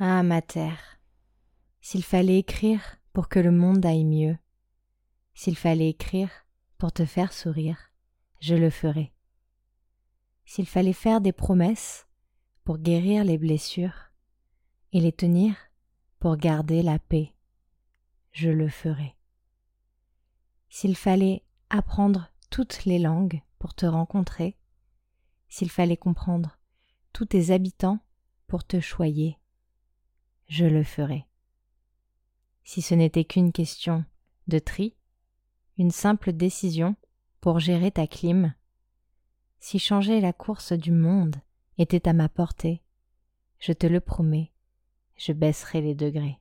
Ah, ma terre, s'il fallait écrire pour que le monde aille mieux, s'il fallait écrire pour te faire sourire, je le ferais. S'il fallait faire des promesses pour guérir les blessures et les tenir pour garder la paix, je le ferais. S'il fallait apprendre toutes les langues pour te rencontrer, s'il fallait comprendre tous tes habitants pour te choyer, je le ferai. Si ce n'était qu'une question de tri, une simple décision pour gérer ta clim, si changer la course du monde était à ma portée, je te le promets, je baisserai les degrés.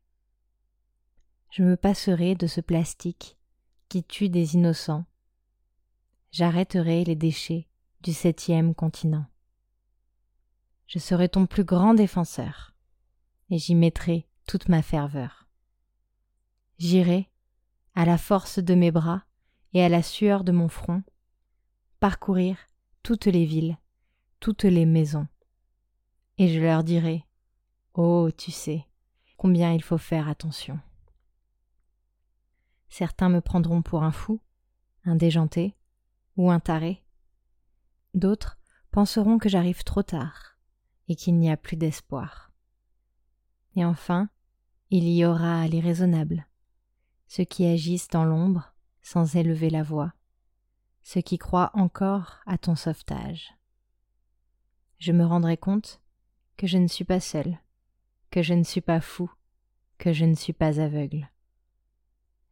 Je me passerai de ce plastique qui tue des innocents. J'arrêterai les déchets du septième continent. Je serai ton plus grand défenseur et j'y mettrai toute ma ferveur. J'irai, à la force de mes bras et à la sueur de mon front, parcourir toutes les villes, toutes les maisons, et je leur dirai Oh, tu sais, combien il faut faire attention. Certains me prendront pour un fou, un déjanté ou un taré. D'autres penseront que j'arrive trop tard et qu'il n'y a plus d'espoir. Et enfin, il y aura les raisonnables, ceux qui agissent dans l'ombre sans élever la voix, ceux qui croient encore à ton sauvetage. Je me rendrai compte que je ne suis pas seul, que je ne suis pas fou, que je ne suis pas aveugle.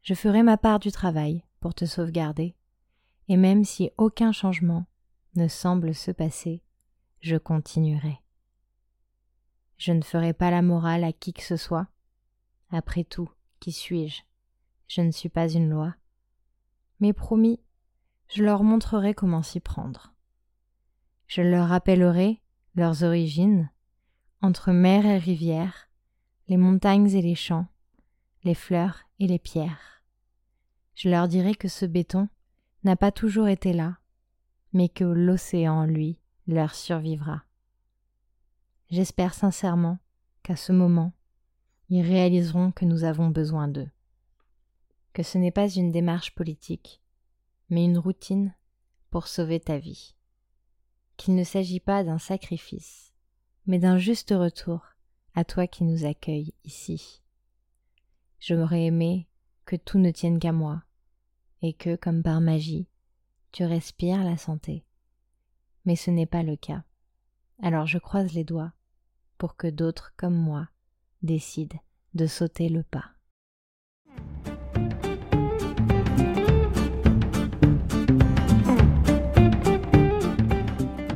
Je ferai ma part du travail pour te sauvegarder, et même si aucun changement ne semble se passer, je continuerai. Je ne ferai pas la morale à qui que ce soit. Après tout, qui suis-je? Je ne suis pas une loi. Mais promis, je leur montrerai comment s'y prendre. Je leur rappellerai leurs origines, entre mer et rivière, les montagnes et les champs, les fleurs et les pierres. Je leur dirai que ce béton n'a pas toujours été là, mais que l'océan, lui, leur survivra. J'espère sincèrement qu'à ce moment, ils réaliseront que nous avons besoin d'eux, que ce n'est pas une démarche politique, mais une routine pour sauver ta vie, qu'il ne s'agit pas d'un sacrifice, mais d'un juste retour à toi qui nous accueilles ici. J'aurais aimé que tout ne tienne qu'à moi, et que, comme par magie, tu respires la santé. Mais ce n'est pas le cas. Alors je croise les doigts pour que d'autres comme moi décident de sauter le pas.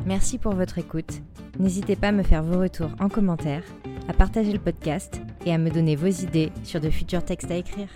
Merci pour votre écoute. N'hésitez pas à me faire vos retours en commentaire, à partager le podcast et à me donner vos idées sur de futurs textes à écrire.